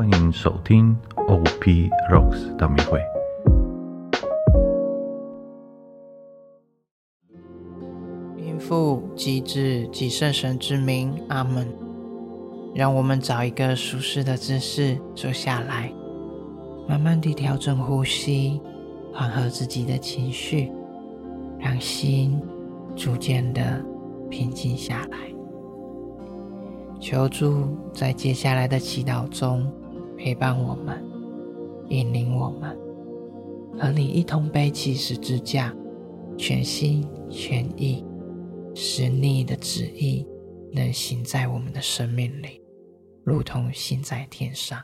欢迎收听 op rocks 的密会孕妇机智及圣神之名阿门。让我们找一个舒适的姿势坐下来慢慢地调整呼吸缓和自己的情绪让心逐渐的平静下来。求助在接下来的祈祷中陪伴我们，引领我们，和你一同背起十字架，全心全意，使你的旨意能行在我们的生命里，如同行在天上。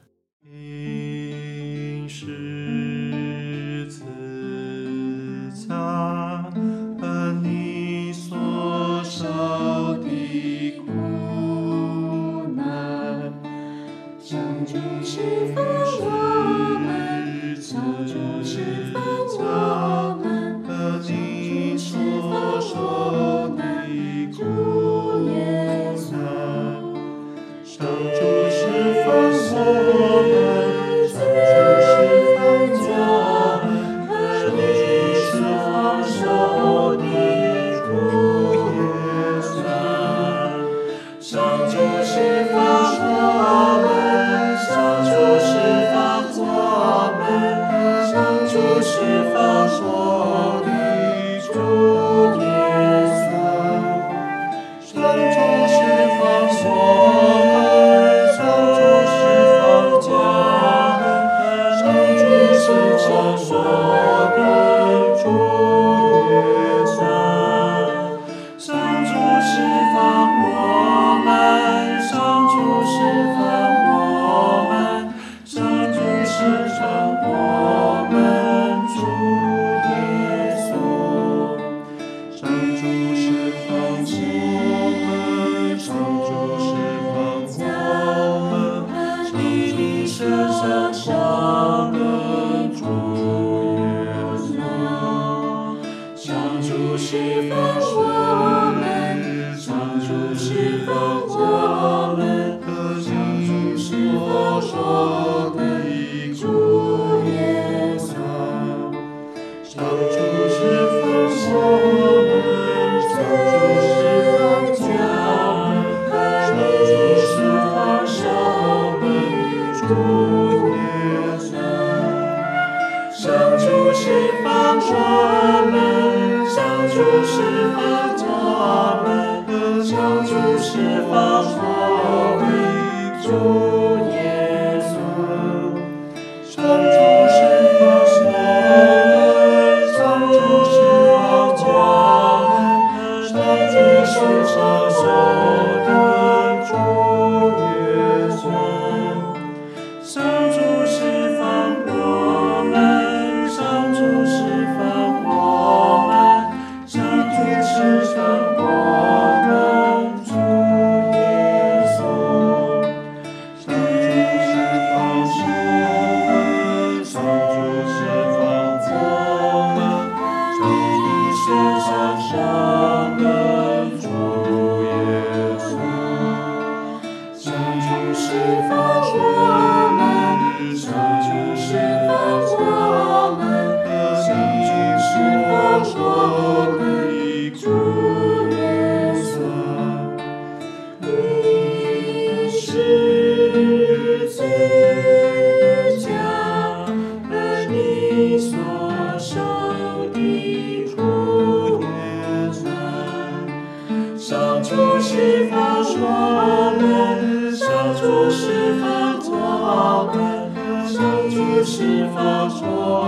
说。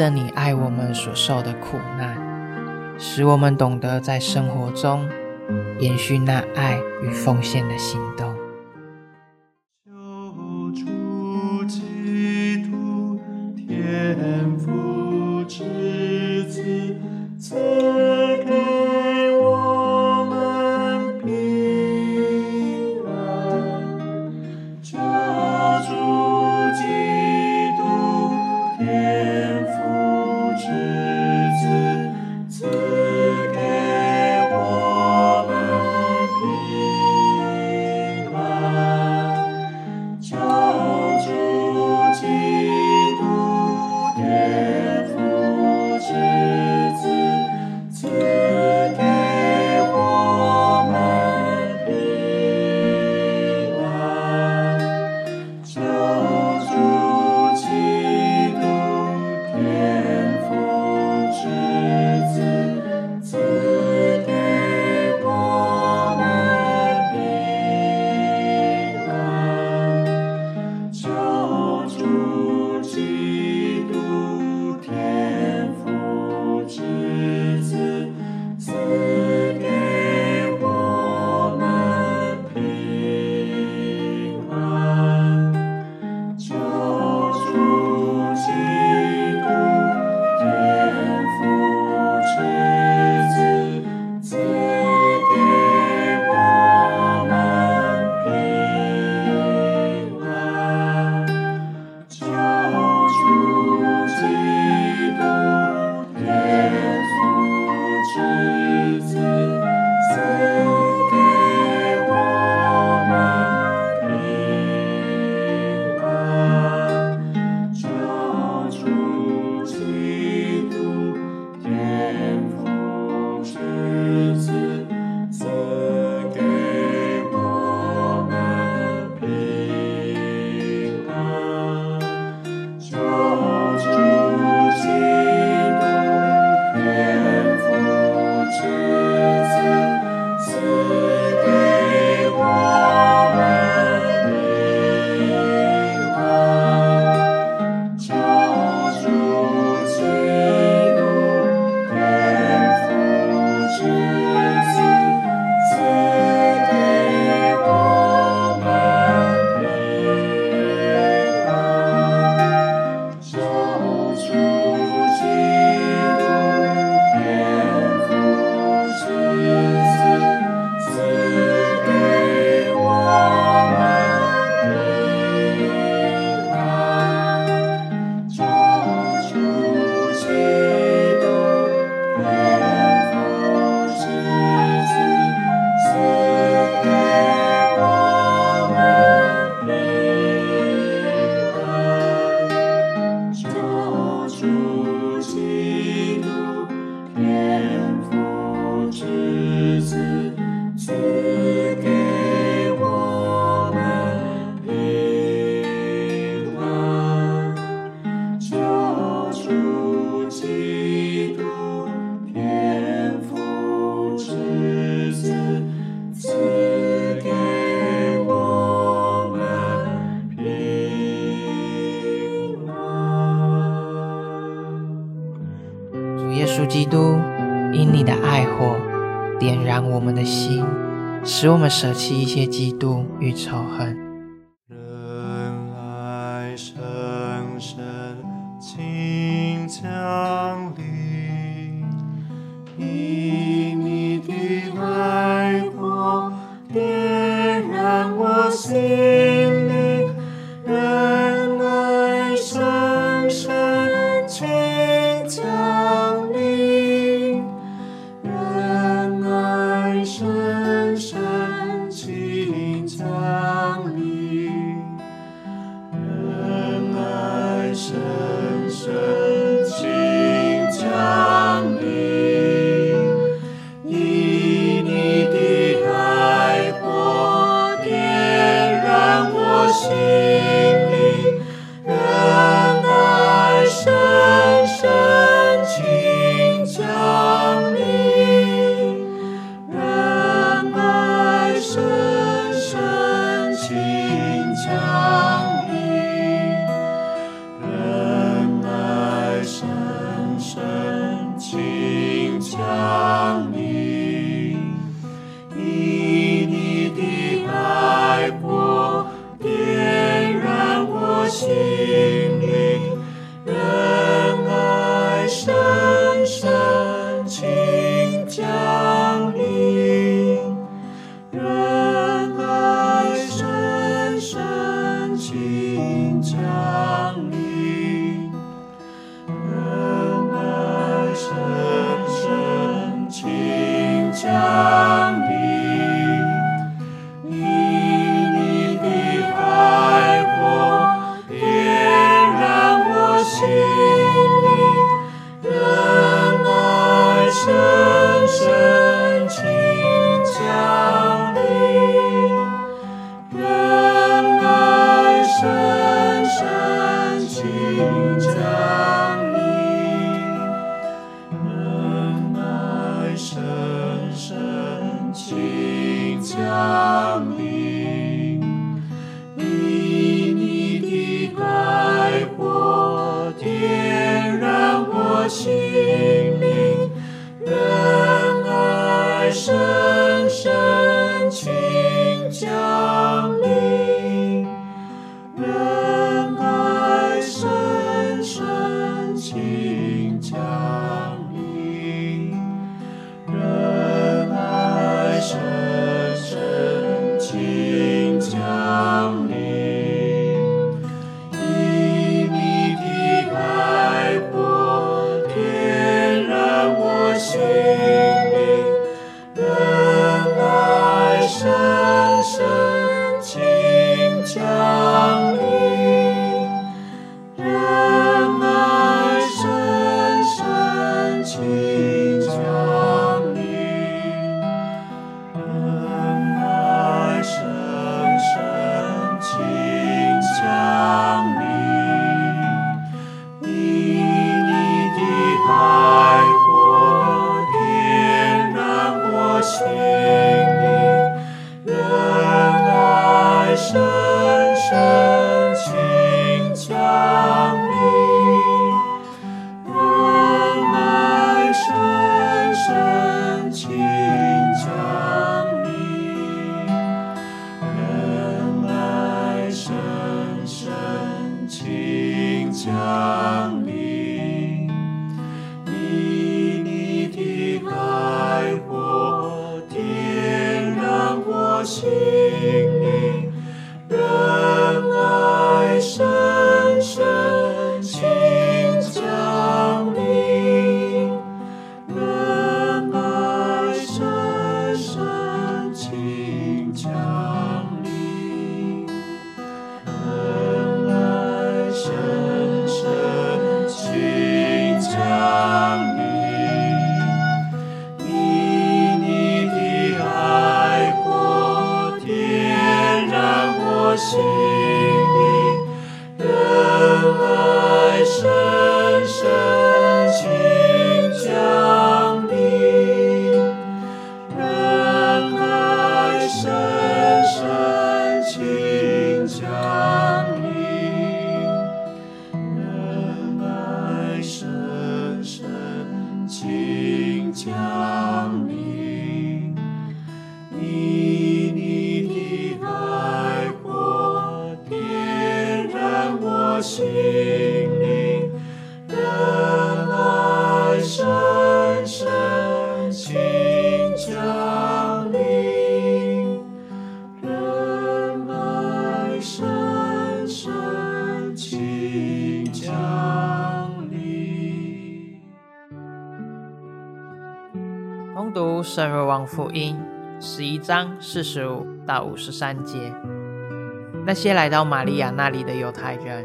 着你爱我们所受的苦难，使我们懂得在生活中延续那爱与奉献的行动。耶稣基督，因你的爱火点燃我们的心，使我们舍弃一些嫉妒与仇恨。读圣若望福音十一章四十五到五十三节。那些来到玛利亚那里的犹太人，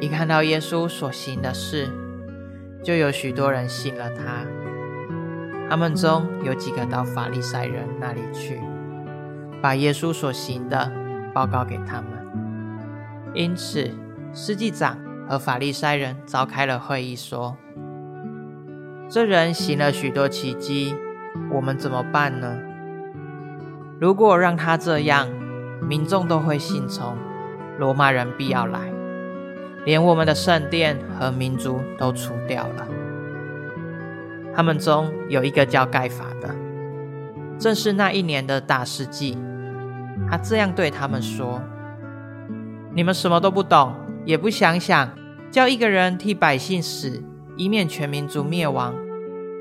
一看到耶稣所行的事，就有许多人信了他。他们中有几个到法利赛人那里去，把耶稣所行的报告给他们。因此，司祭长和法利赛人召开了会议，说：“这人行了许多奇迹，我们怎么办呢？如果让他这样，民众都会信从，罗马人必要来，连我们的圣殿和民族都除掉了。他们中有一个叫盖法的，正是那一年的大世纪。他这样对他们说：“你们什么都不懂，也不想想，叫一个人替百姓死，以免全民族灭亡，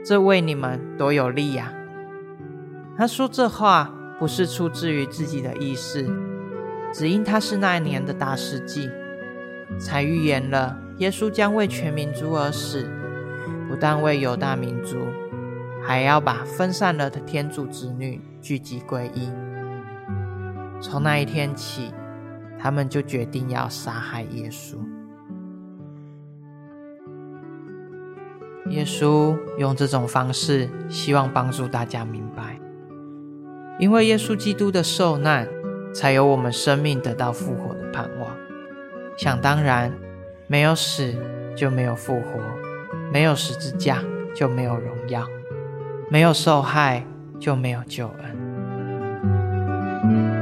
这为你们多有利呀、他说这话不是出自于自己的意思，只因他是那一年的大事记，才预言了耶稣将为全民族而死，不但为犹大民族，还要把分散了的天主子女聚集归一。从那一天起，他们就决定要杀害耶稣。耶稣用这种方式，希望帮助大家明白，因为耶稣基督的受难，才有我们生命得到复活的盼望。想当然，没有死就没有复活，没有十字架就没有荣耀，没有受害就没有救恩。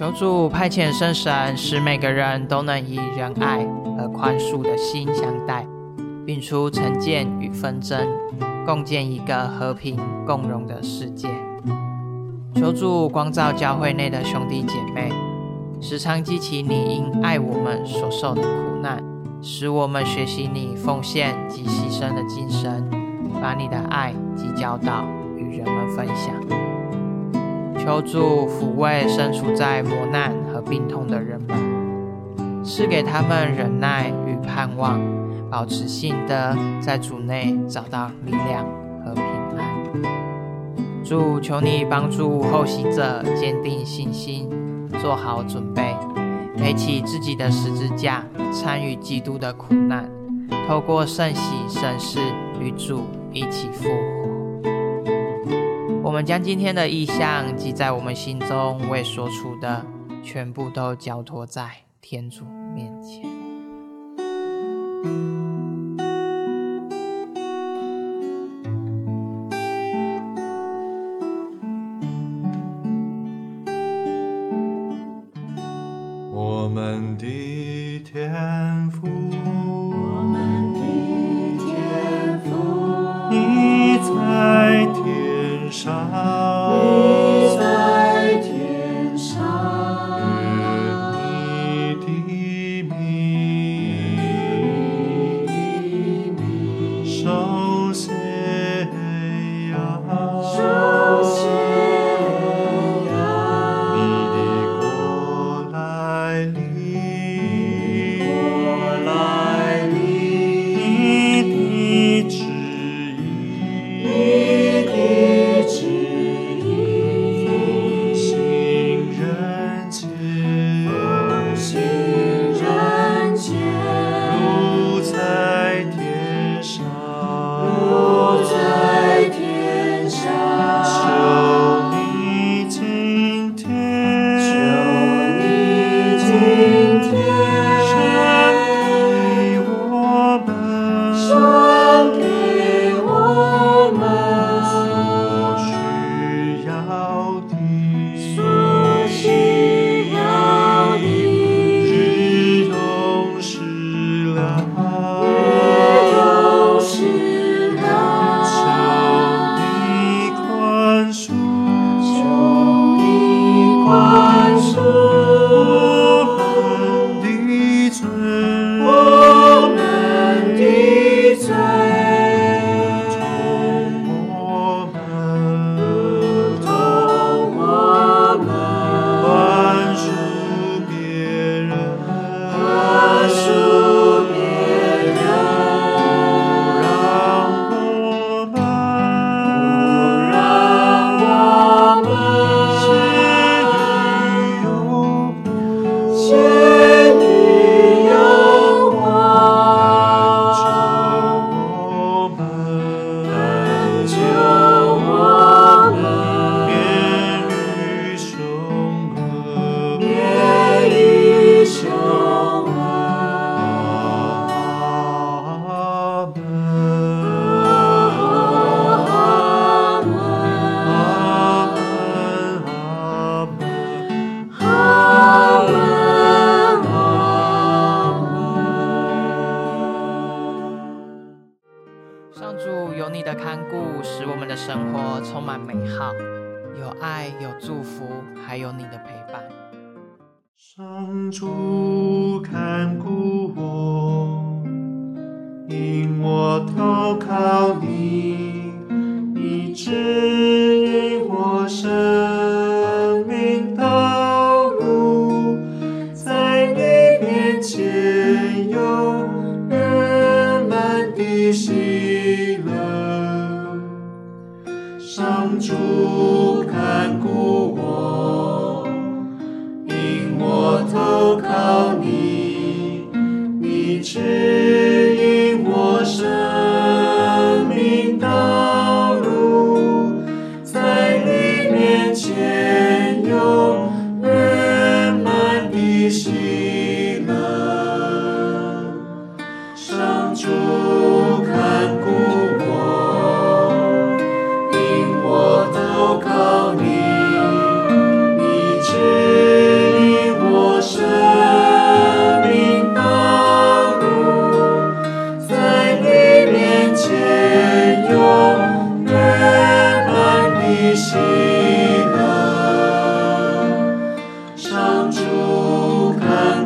求主派遣圣神，使每个人都能以仁爱和宽恕的心相待，摒除成见与纷争，共建一个和平共荣的世界。求主光照教会内的兄弟姐妹，时常激起你因爱我们所受的苦难，使我们学习你奉献及牺牲的精神，把你的爱及教导与人们分享。求主抚慰身处在磨难和病痛的人们，赐给他们忍耐与盼望，保持信德，在主内找到力量和平安。主，求你帮助后习者坚定信心，做好准备，背起自己的十字架，参与基督的苦难，透过圣喜圣事与主一起复活。我们将今天的意象及在我们心中未说出的，全部都交托在天主面前。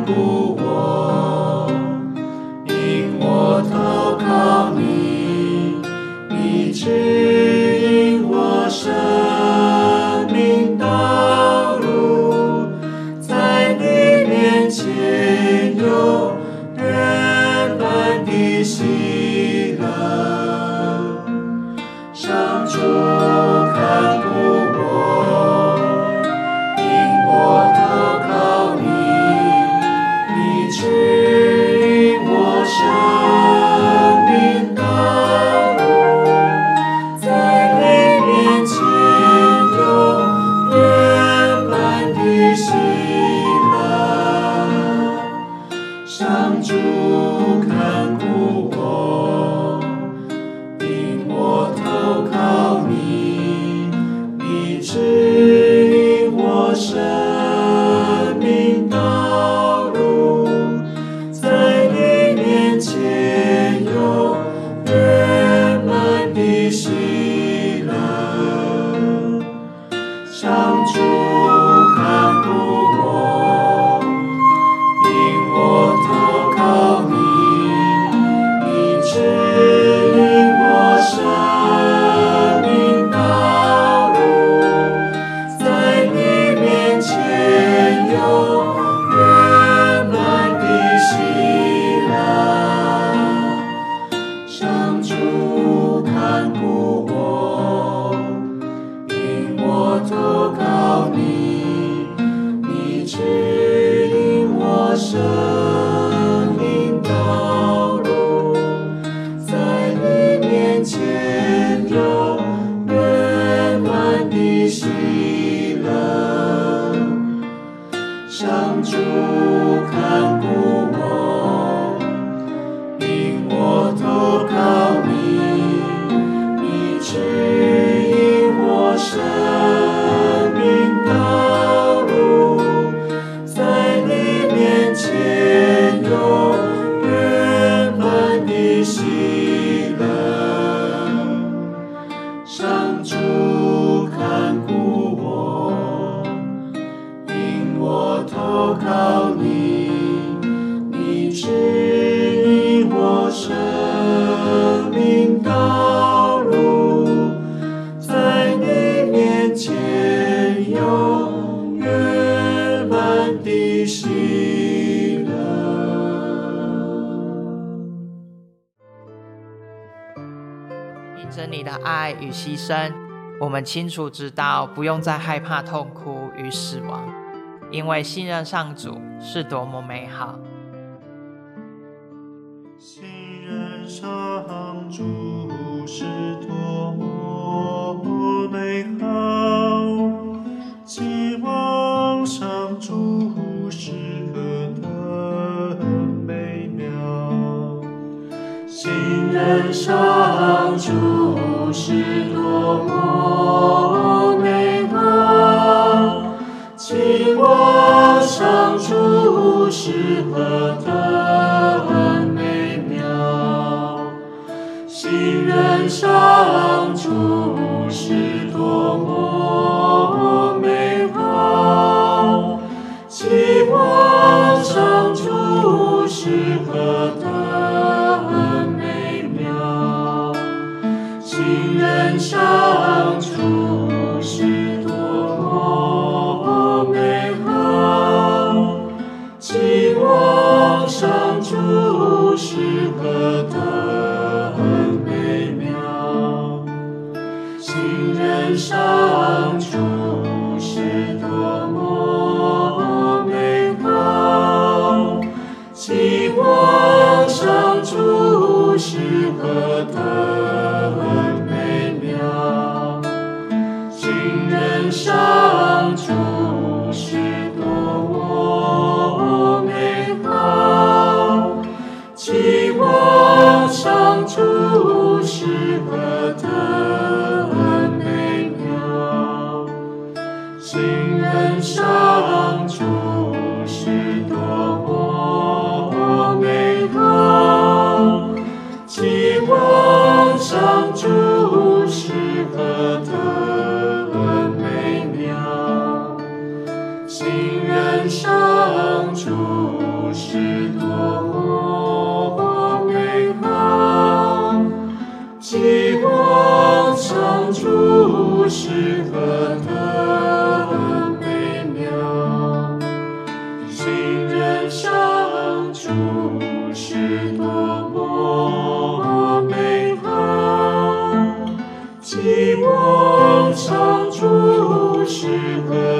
Oh. 生，我们清楚知道不用再害怕痛苦与死亡，因为信任上主是多么美。人生就是多么美好，尽管上主是何等。适合。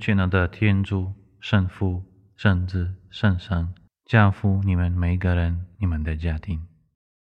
全能的天主、圣父、圣子、圣神，教父你们每一个人、你们的家庭。